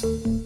And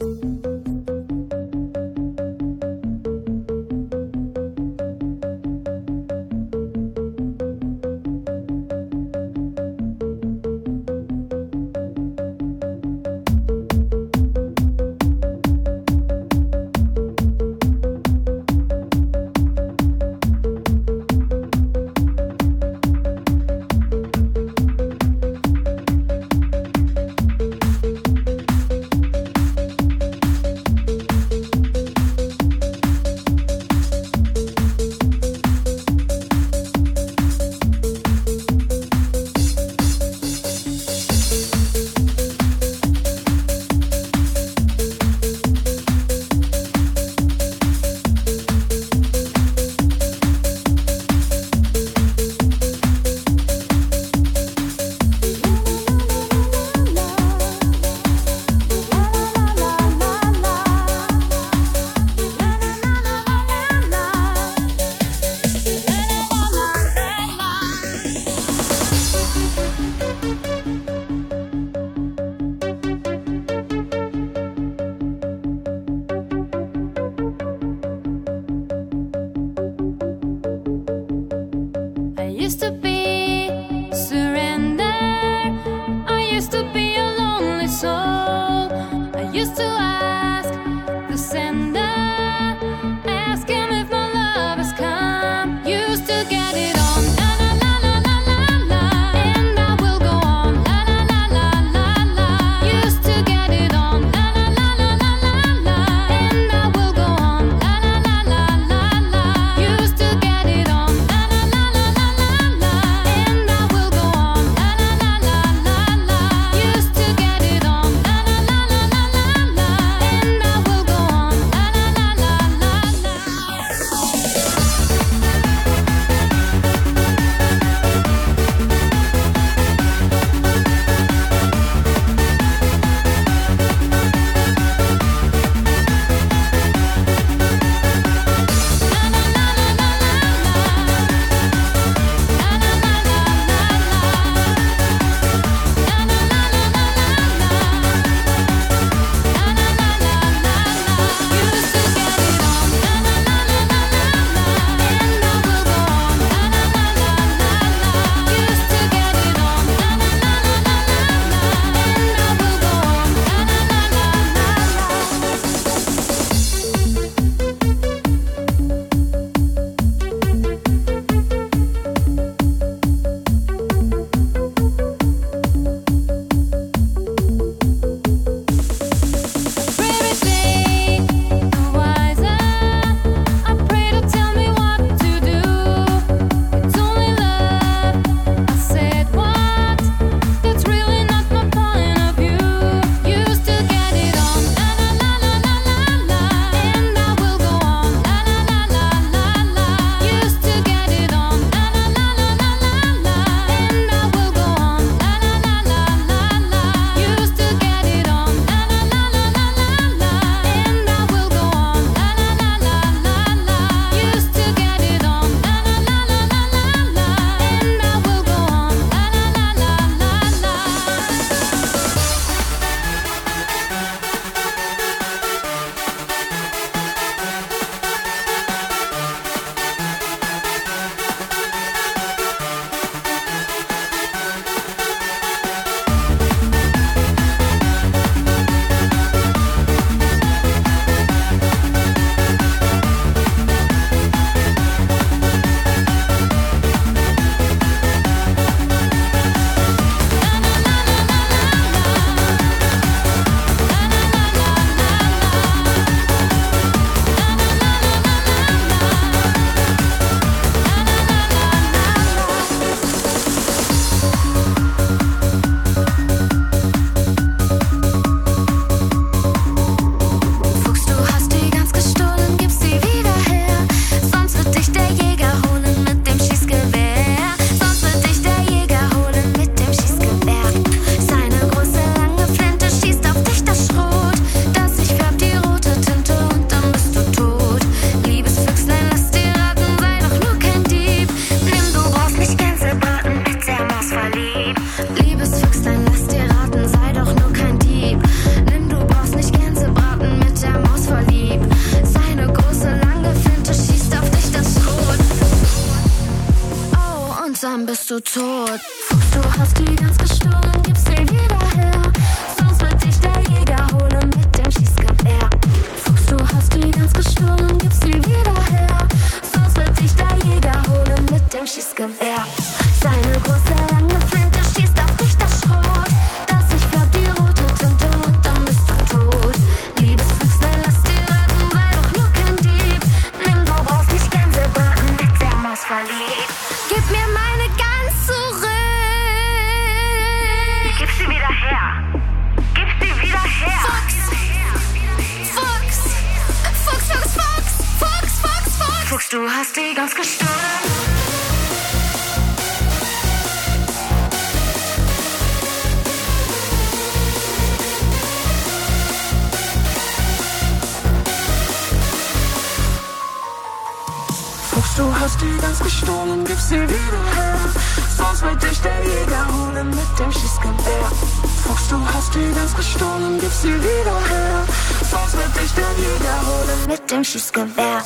die ganz gestohlen, gib sie wieder her. Sonst wird dich der Jäger holen mit dem Schießgewehr. Fuchs, du hast die ganz gestohlen, gib sie wieder her. Sonst wird dich der Jäger holen mit dem Schießgewehr.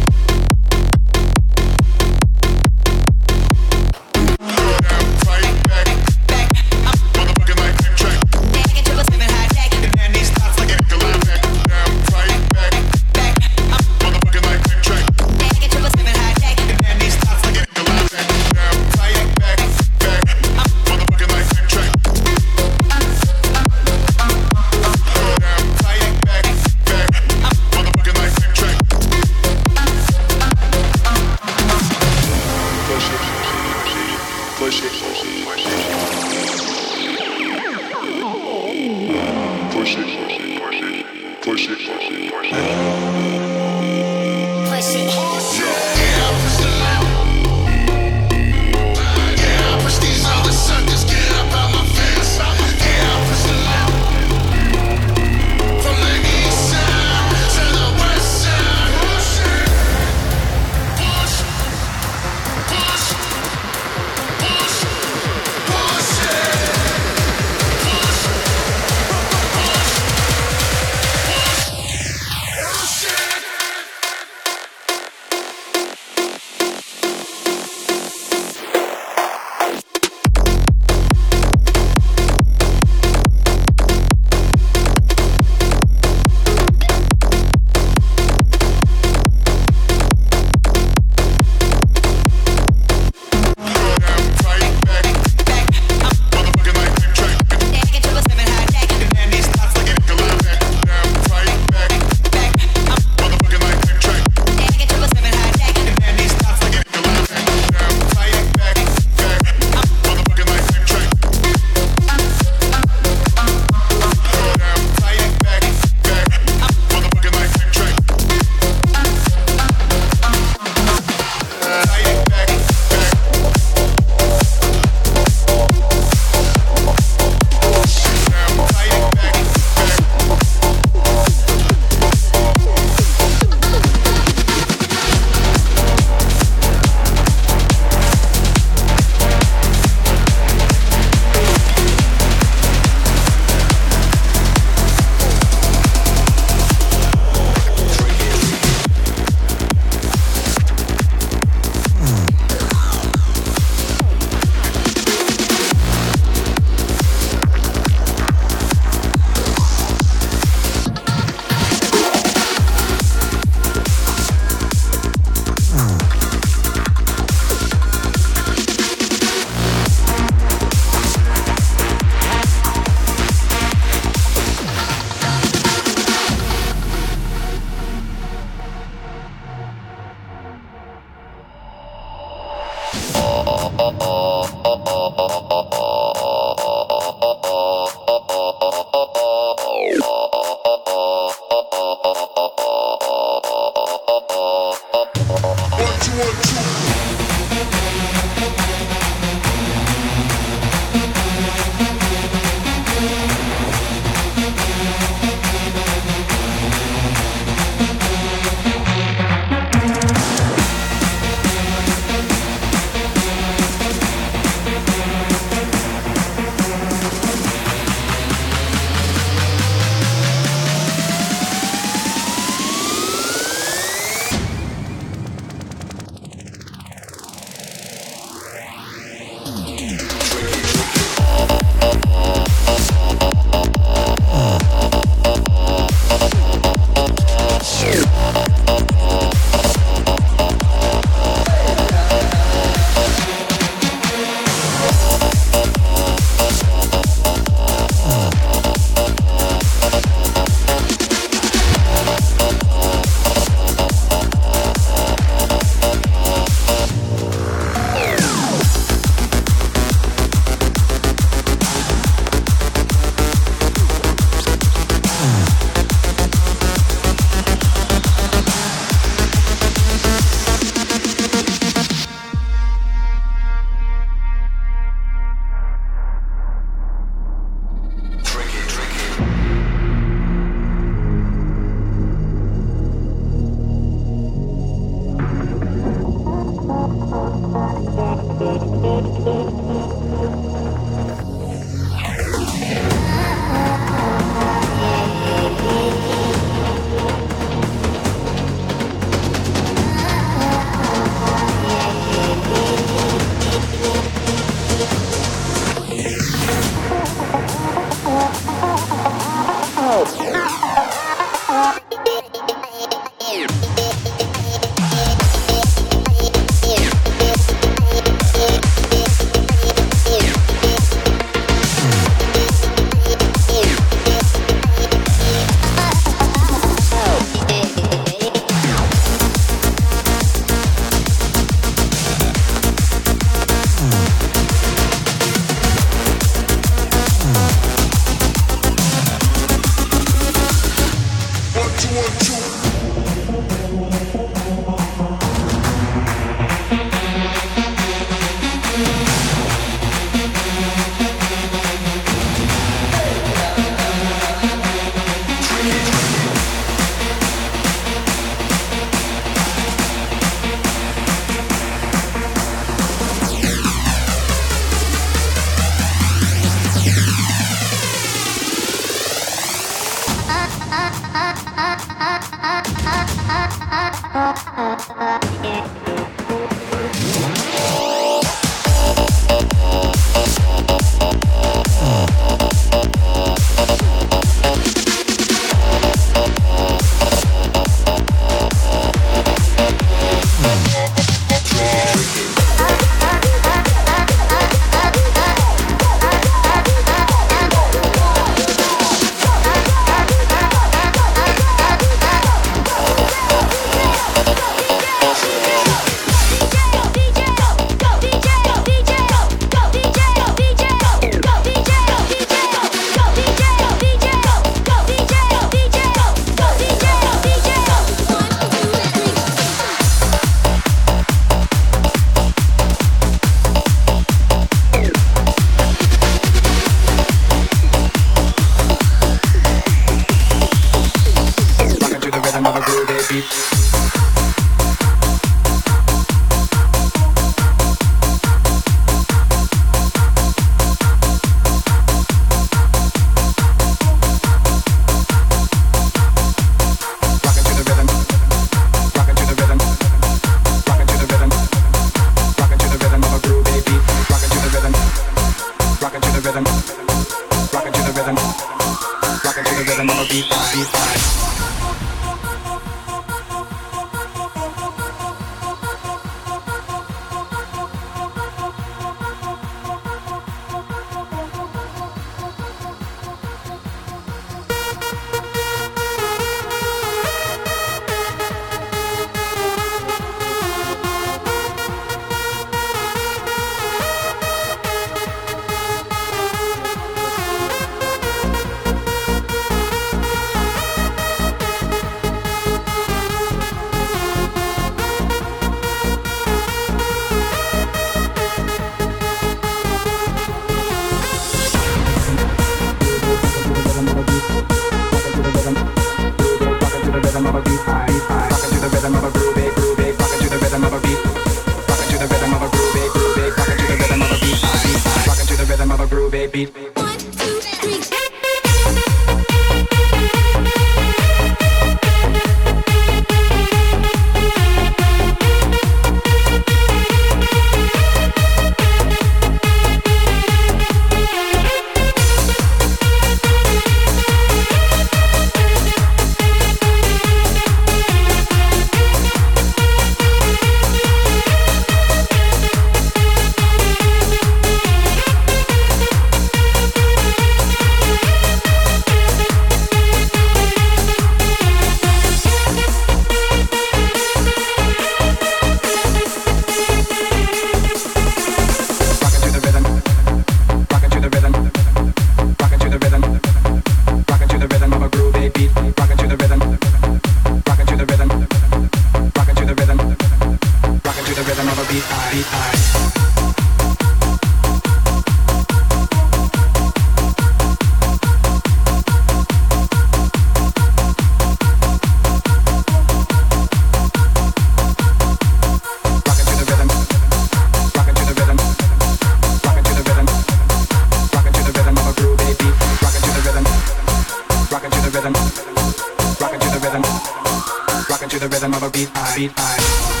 another beat, high. beat, high.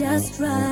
We're in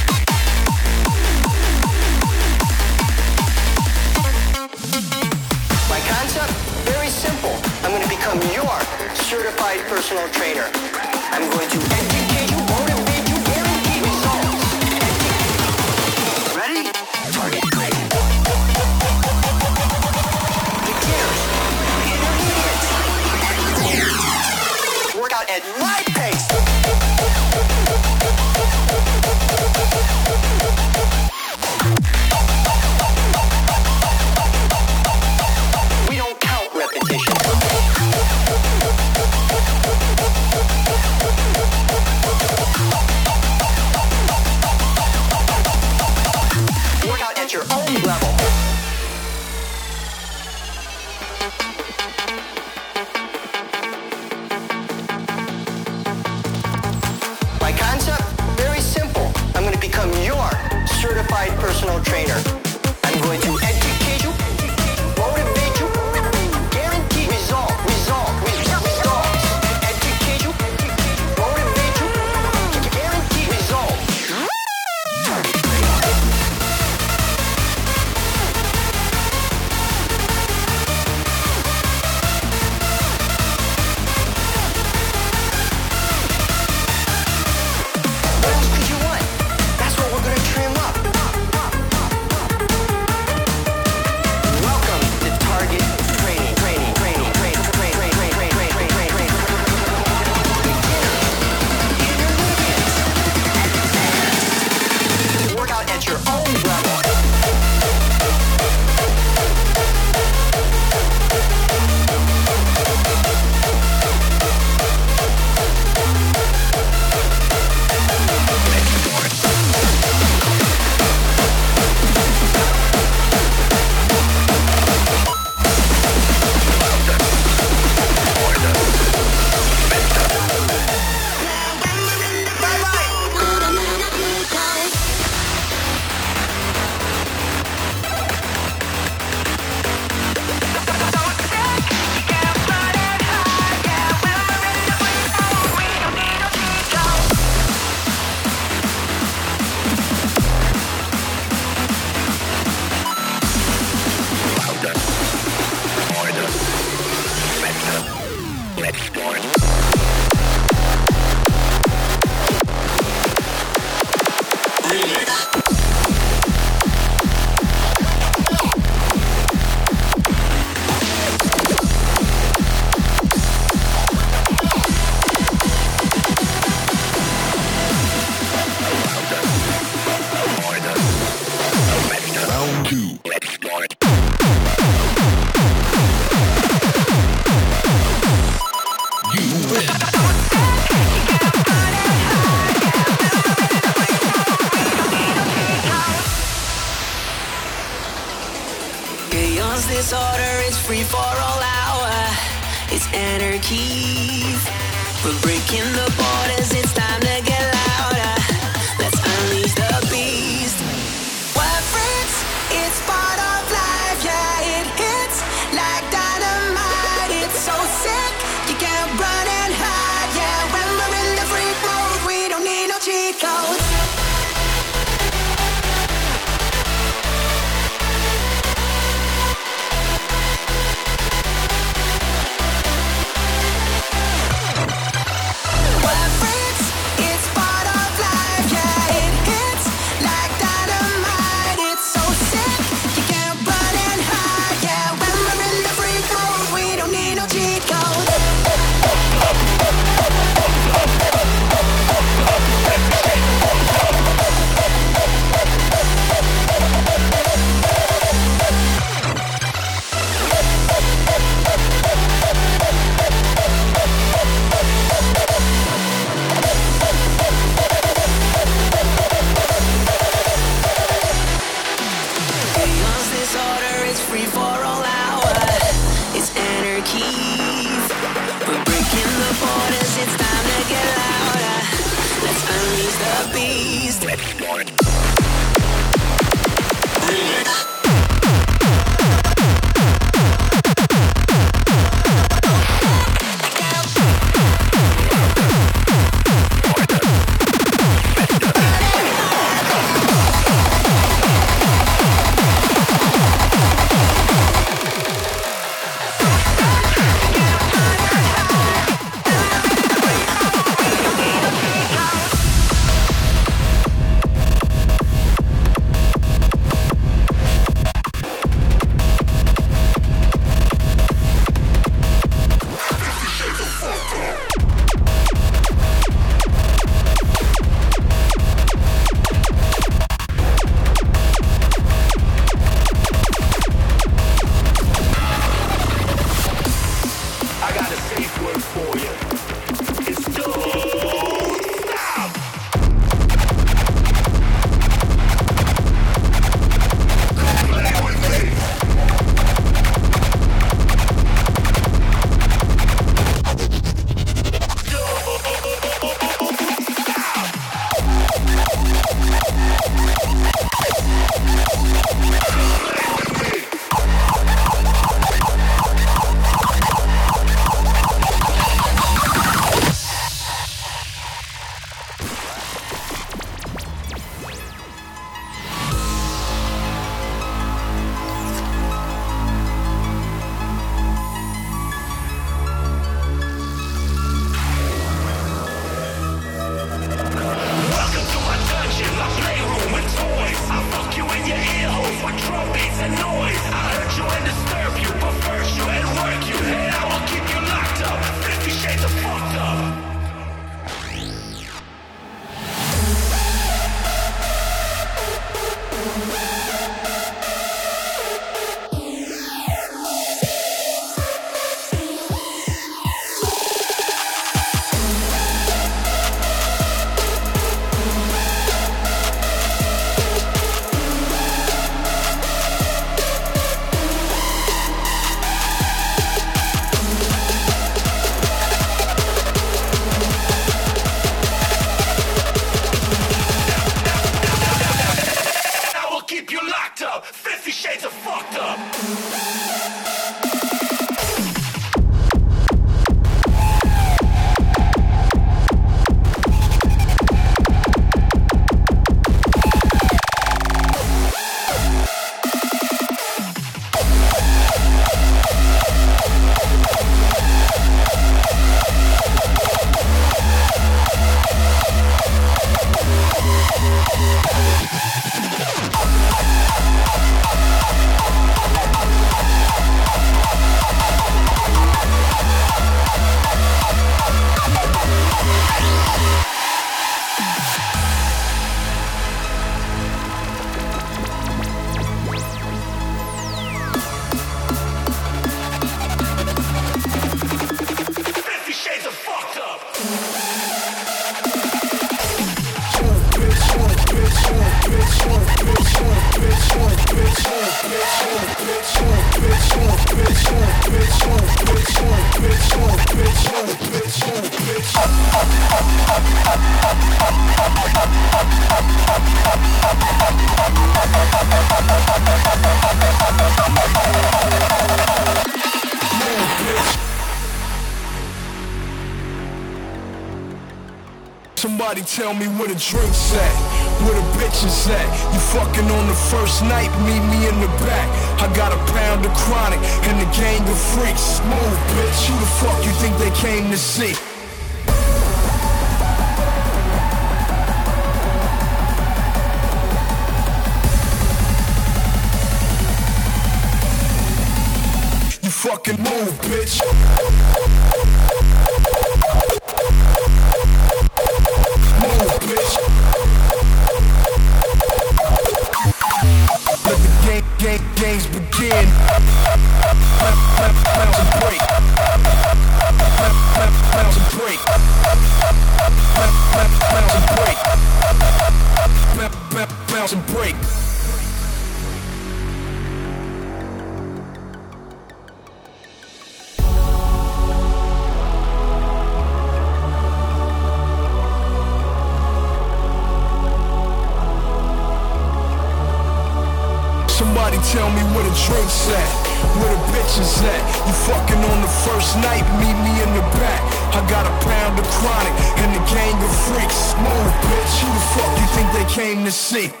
Somebody tell me where the drinks at, where the bitches at. You fucking on the first night, meet me in the back. I got a pound of chronic and a gang of freaks. Smooth bitch, who the fuck you think they came to see?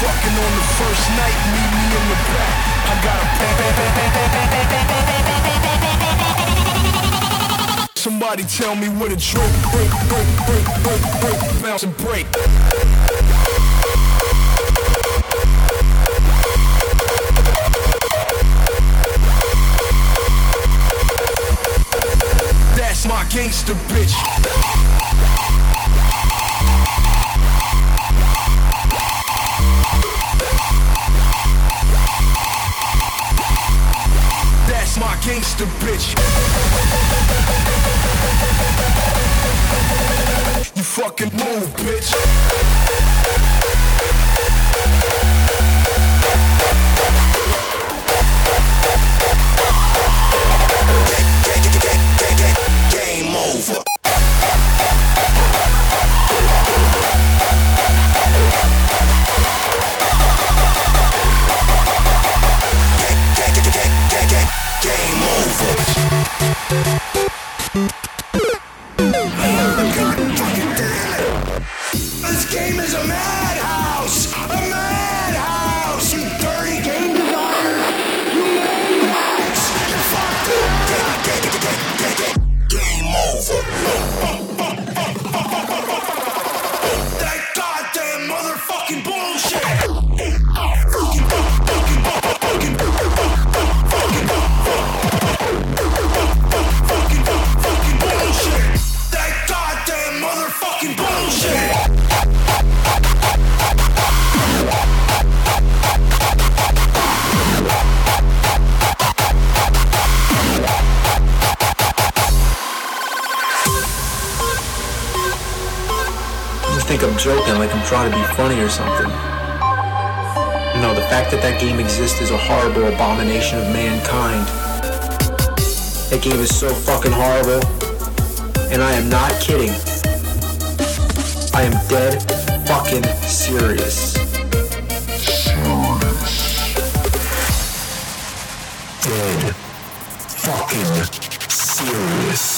Fucking on the first night, meet me in the back. I got a Somebody tell me where the drink, break, break, break, break, break, bounce and break. That's my gangster bitch. Gangster bitch. You fucking move, bitch. Game is so fucking horrible. And I am not kidding. I am dead fucking serious. serious. Dead fucking serious.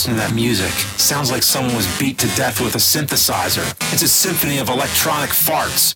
Listen to that music. Sounds like someone was beat to death with a synthesizer. It's a symphony of electronic farts.